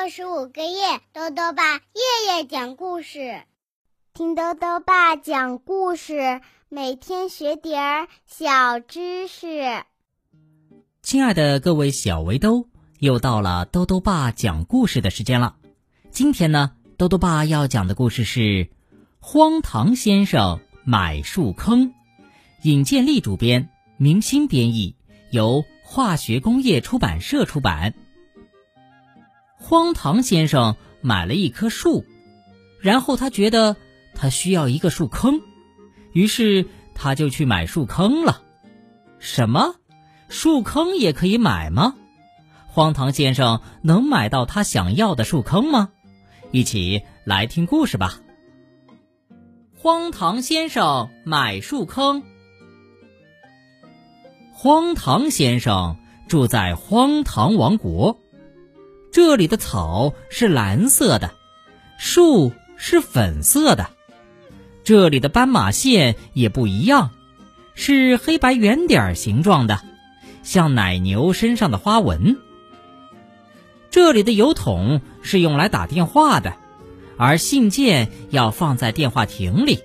六十五个夜，豆豆爸夜夜讲故事，听豆豆爸讲故事，每天学点儿小知识。亲爱的各位小围兜，又到了豆豆爸讲故事的时间了。今天呢，豆豆爸要讲的故事是《荒唐先生买树坑》，尹建莉主编，明星编译，由化学工业出版社出版。荒唐先生买了一棵树，然后他觉得他需要一个树坑，于是他就去买树坑了。什么？树坑也可以买吗？荒唐先生能买到他想要的树坑吗？一起来听故事吧。荒唐先生买树坑。荒唐先生住在荒唐王国，这里的草是蓝色的，树是粉色的，这里的斑马线也不一样，是黑白圆点形状的。像奶牛身上的花纹。这里的邮筒是用来打电话的，而信件要放在电话亭里。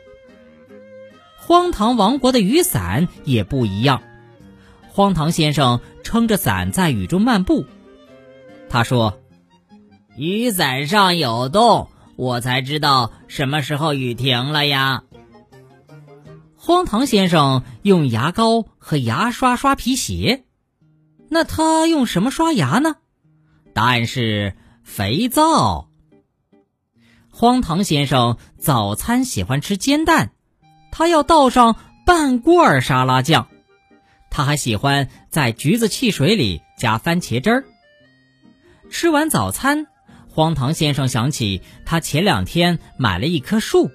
荒唐王国的雨伞也不一样。荒唐先生撑着伞在雨中漫步。他说：“雨伞上有洞，我才知道什么时候雨停了呀。”荒唐先生用牙膏和牙刷刷皮鞋。那他用什么刷牙呢？答案是肥皂。荒唐先生早餐喜欢吃煎蛋，他要倒上半罐沙拉酱。他还喜欢在橘子汽水里加番茄汁儿。吃完早餐，荒唐先生想起他前两天买了一棵树。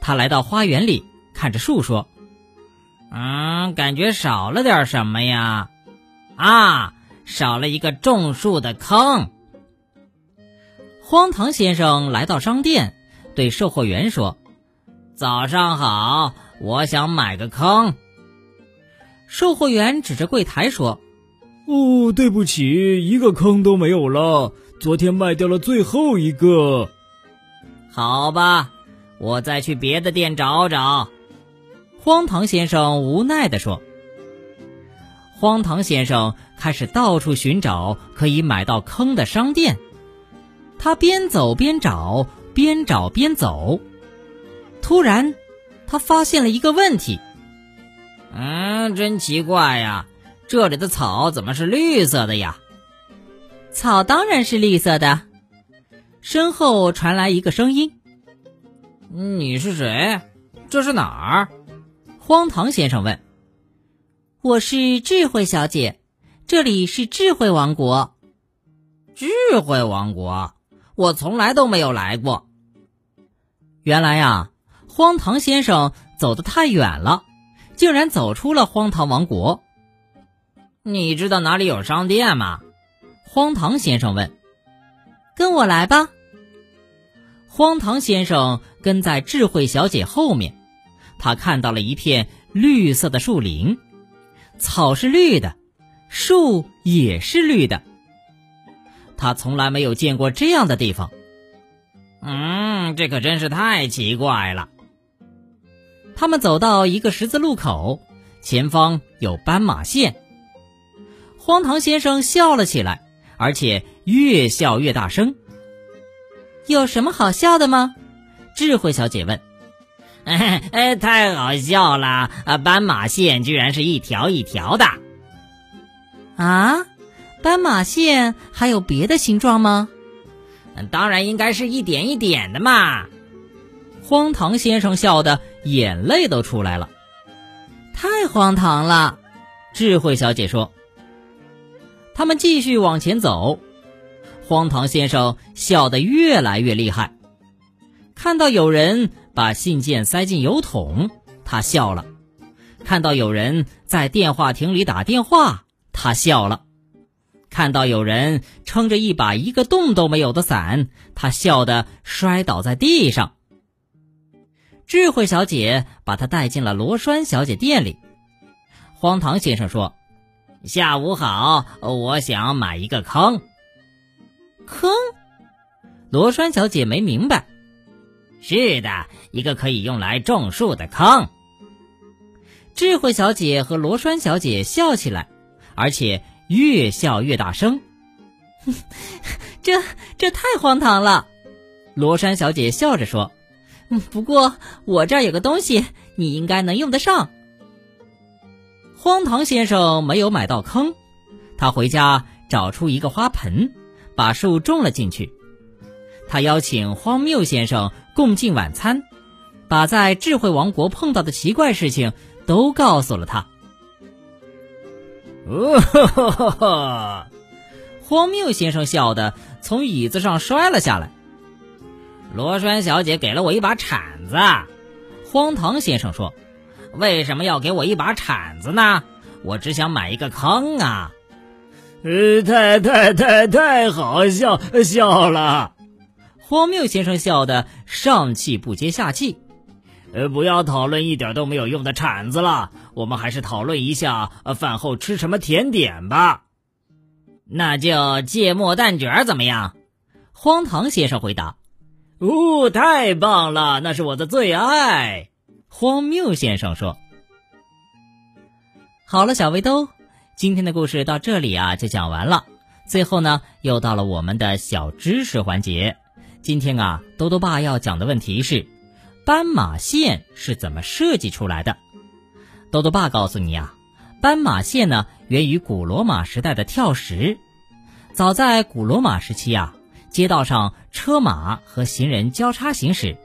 他来到花园里，看着树说：“嗯，感觉少了点什么呀？”啊，少了一个种树的坑。荒唐先生来到商店，对售货员说：“早上好，我想买个坑。”售货员指着柜台说：“哦，对不起，一个坑都没有了，昨天卖掉了最后一个。”好吧，我再去别的店找找。”荒唐先生无奈地说。荒唐先生开始到处寻找可以买到坑的商店，他边走边找，边找边走。突然，他发现了一个问题：“嗯，真奇怪呀，这里的草怎么是绿色的呀？”“草当然是绿色的。”身后传来一个声音：“你是谁？这是哪儿？”荒唐先生问。我是智慧小姐，这里是智慧王国。智慧王国，我从来都没有来过。原来呀，荒唐先生走得太远了，竟然走出了荒唐王国。你知道哪里有商店吗？荒唐先生问。跟我来吧。荒唐先生跟在智慧小姐后面，他看到了一片绿色的树林。草是绿的，树也是绿的。他从来没有见过这样的地方。嗯，这可真是太奇怪了。他们走到一个十字路口，前方有斑马线。荒唐先生笑了起来，而且越笑越大声。有什么好笑的吗？智慧小姐问。哎 哎，太好笑了！啊，斑马线居然是一条一条的。啊，斑马线还有别的形状吗？当然应该是一点一点的嘛。荒唐先生笑得眼泪都出来了，太荒唐了。智慧小姐说。他们继续往前走，荒唐先生笑得越来越厉害，看到有人。把信件塞进邮筒，他笑了；看到有人在电话亭里打电话，他笑了；看到有人撑着一把一个洞都没有的伞，他笑得摔倒在地上。智慧小姐把他带进了罗栓小姐店里。荒唐先生说：“下午好，我想买一个坑。”坑？罗栓小姐没明白。是的，一个可以用来种树的坑。智慧小姐和罗栓小姐笑起来，而且越笑越大声。这这太荒唐了！罗栓小姐笑着说：“，不过我这儿有个东西，你应该能用得上。”荒唐先生没有买到坑，他回家找出一个花盆，把树种了进去。他邀请荒谬先生共进晚餐，把在智慧王国碰到的奇怪事情都告诉了他。哦哈哈哈！荒谬先生笑得从椅子上摔了下来。罗栓小姐给了我一把铲子，荒唐先生说：“为什么要给我一把铲子呢？我只想买一个坑啊！”呃，太太太太好笑笑了。荒谬先生笑得上气不接下气。呃，不要讨论一点都没有用的铲子了，我们还是讨论一下饭后吃什么甜点吧。那就芥末蛋卷怎么样？荒唐先生回答：“哦，太棒了，那是我的最爱。”荒谬先生说：“好了，小围兜，今天的故事到这里啊就讲完了。最后呢，又到了我们的小知识环节。今天啊，兜兜爸要讲的问题是：斑马线是怎么设计出来的？兜兜爸告诉你啊。”斑马线呢，源于古罗马时代的跳石。早在古罗马时期啊，街道上车马和行人交叉行驶，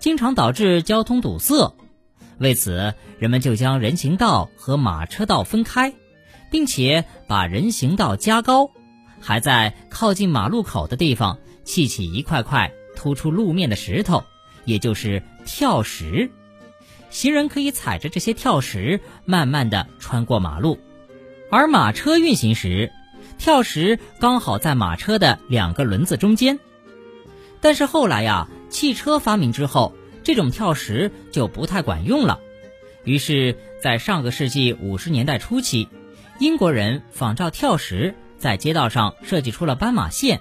经常导致交通堵塞。为此，人们就将人行道和马车道分开，并且把人行道加高，还在靠近马路口的地方砌起一块块突出路面的石头，也就是跳石。行人可以踩着这些跳石，慢慢的穿过马路，而马车运行时，跳石刚好在马车的两个轮子中间。但是后来呀，汽车发明之后，这种跳石就不太管用了。于是，在上个世纪五十年代初期，英国人仿照跳石，在街道上设计出了斑马线，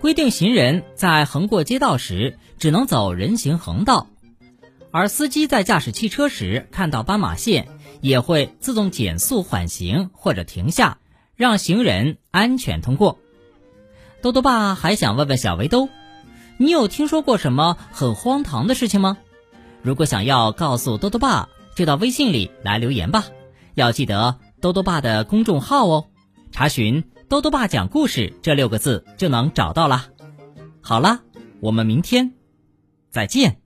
规定行人在横过街道时，只能走人行横道。而司机在驾驶汽车时看到斑马线，也会自动减速缓行或者停下，让行人安全通过。兜兜爸还想问问小围兜，你有听说过什么很荒唐的事情吗？如果想要告诉兜兜爸，就到微信里来留言吧。要记得兜兜爸的公众号哦，查询“兜兜爸讲故事”这六个字就能找到啦。好啦，我们明天再见。